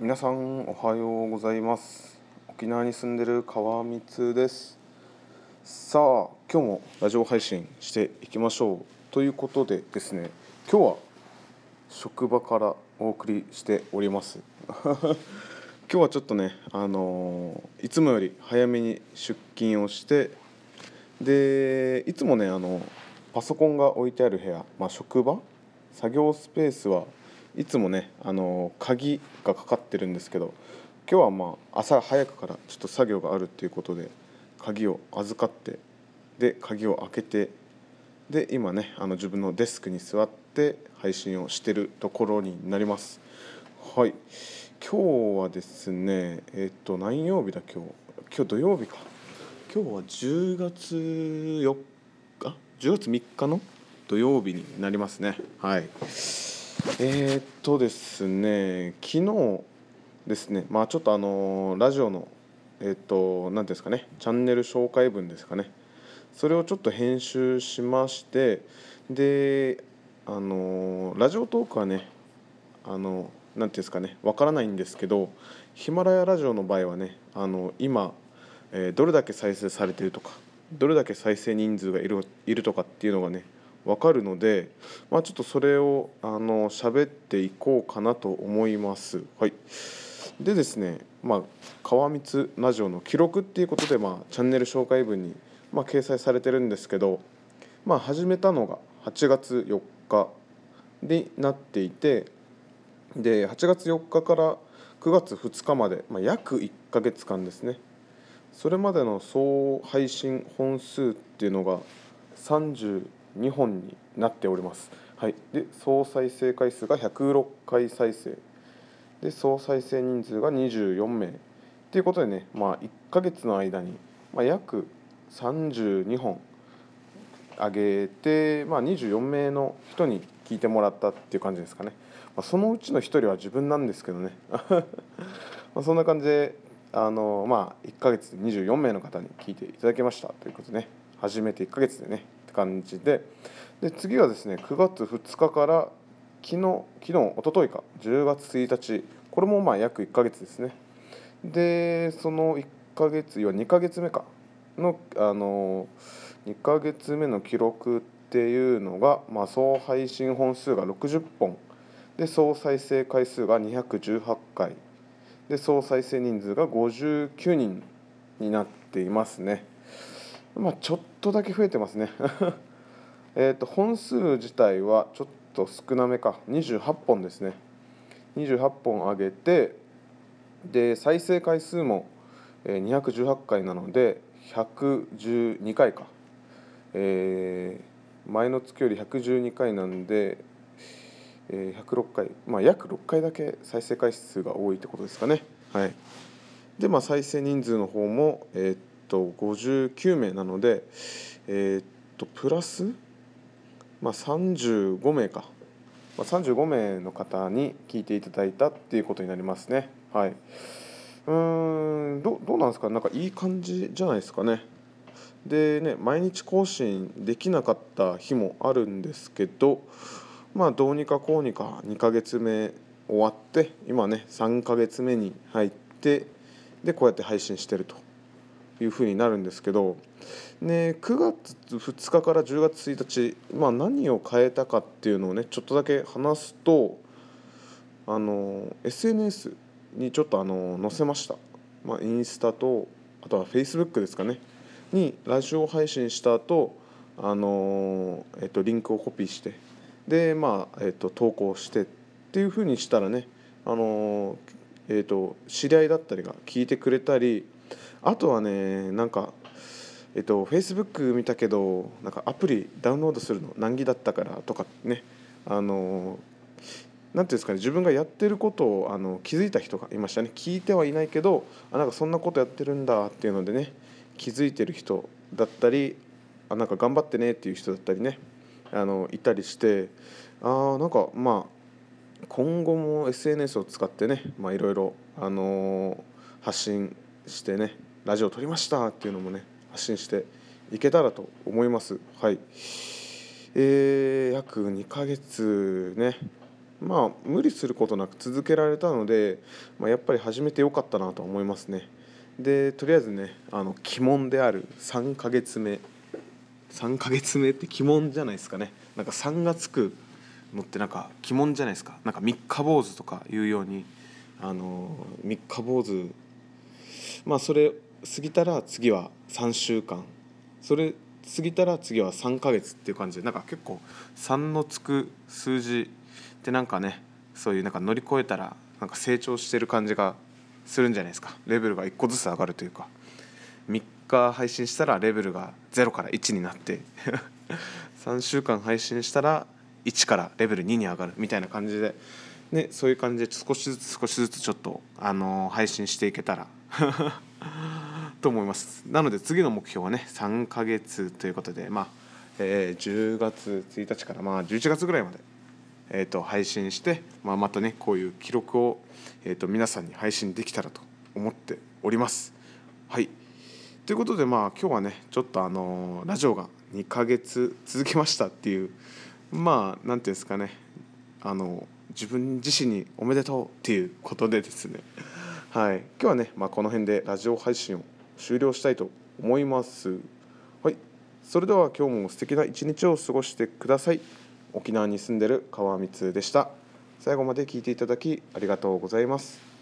皆さんおはようございます。沖縄に住んでる川光です。さあ今日もラジオ配信していきましょう。ということでですね今日は職場からお送りしております。今日はちょっとねあのーいつもより早めに出勤をしてでいつもねあのパソコンが置いてある部屋、まあ、職場作業スペースはいつもねあの鍵がかかってるんですけど今日はまあ朝早くからちょっと作業があるっていうことで鍵を預かってで鍵を開けてで今ねあの自分のデスクに座って配信をしてるところになります。はい。今日はですねえっと何曜日だ今日？今日土曜日か。今日は10月4日？10月3日の土曜日になりますね。はい。えー、っとですね昨日ですねまあちょっとあのラジオのえーっと何ていうんですかねチャンネル紹介文ですかね。それをちょっと編集しましてであのラジオトークはねあのなんていうんですかねわからないんですけどヒマラヤラジオの場合はねあの今、えーどれだけ再生されてるとかどれだけ再生人数がいるいるとかっていうのがね分かるので、まあ、ちょっとそれをあの喋っていこうかなと思います。はい、でですね、まあ、川光ラジオの記録っていうことで、まあ、チャンネル紹介文に、まあ、掲載されてるんですけど、まあ、始めたのが8月4日になっていてで8月4日から9月2日まで、まあ、約1ヶ月間ですねそれまでの総配信本数っていうのが2本になっております。はい、で総再生回数が106回再生。で総再生人数が24名。ということでね、まあ、1ヶ月の間に、まあ、約32本上げて、まあ、24名の人に聞いてもらったっていう感じですかね、まあ、そのうちの1人は自分なんですけどね。まそんな感じであの、まあ、1ヶ月で24名の方に聞いていただきました。ということでね初めて1ヶ月でね感じで。で次はですね9月2日から昨日昨日一昨日か10月1日。これもまあ約1ヶ月ですね。でその1ヶ月要は2ヶ月目か。のあの2ヶ月目の記録っていうのが、まあ、総配信本数が60本。で総再生回数が218回。で総再生人数が59人になっていますね。まあちょっとだけ増えてますね。えと本数自体はちょっと少なめか。28本ですね。28本上げてで再生回数も218回なので112回か、えー前の月より112回なんで、えー106回。まあ約6回だけ再生回数が多いってことですかね。はい。でまあ再生人数の方もえーと59名なのでえっとプラス？まあ35名か。まあ、35名の方に聞いていただいたっていうことになりますね。はい、うんどどうなんですか？なんかいい感じじゃないですかね。でね毎日更新できなかった日もあるんですけどまあどうにかこうにか2ヶ月目終わって今ね3ヶ月目に入ってでこうやって配信してると。いうふうになるんですけど、ね、9月2日から10月1日、まあ、何を変えたかっていうのをねちょっとだけ話すとあの SNS にちょっとあの載せました、まあ、インスタとあとは Facebook ですかね。にラジオ配信した後あのえっとリンクをコピーしてでまあえっと投稿してっていうふうにしたらねあのえっと知り合いだったりが聞いてくれたりあとはねなんかえっと Facebook 見たけどなんかアプリダウンロードするの難儀だったからとかねあのなんていうんですかね自分がやってることをあの気づいた人がいましたね。聞いてはいないけどあなんかそんなことやってるんだっていうのでね気づいてる人だったりあなんか頑張ってねっていう人だったりねあのいたりしてあーなんかまあ今後も SNS を使ってねいろいろ発信してねラジオ撮りましたっていうのもね発信していけたらと思います。はい。えー、約2ヶ月ね。まあ無理することなく続けられたので、まあ、やっぱり始めてよかったなと思いますね。でとりあえずねあの鬼門である3ヶ月目。3ヶ月目って鬼門じゃないですかね。なんか3がつくのってなんか鬼門じゃないですか。なんか三日坊主とかいうようにあの三日坊主まあそれ過ぎたら次は3週間。それ過ぎたら次は3ヶ月っていう感じ。でなんか結構3のつく数字ってなんかねそういうなんか乗り越えたらなんか成長してる感じがするんじゃないですか。レベルが1個ずつ上がるというか。3日配信したらレベルが0から1になって。3週間配信したら1からレベル2に上がるみたいな感じで、ね、そういう感じで少しずつ少しずつちょっと、あの配信していけたら と思います。なので次の目標はね3ヶ月ということでまあ、えー、10月1日からまあ11月ぐらいまで、えー、と配信して、まあ、またねこういう記録を、えー、と皆さんに配信できたらと思っております。はい。ということでまあ今日はねちょっとあのラジオが2ヶ月続きましたっていうまあ何ていうんですかねあの自分自身におめでとうっていうことでですねはい。今日はね、まあ、この辺でラジオ配信を終了したいと思います。はい。それでは今日も素敵な一日を過ごしてください。沖縄に住んでる川光でした。最後まで聞いていただきありがとうございます。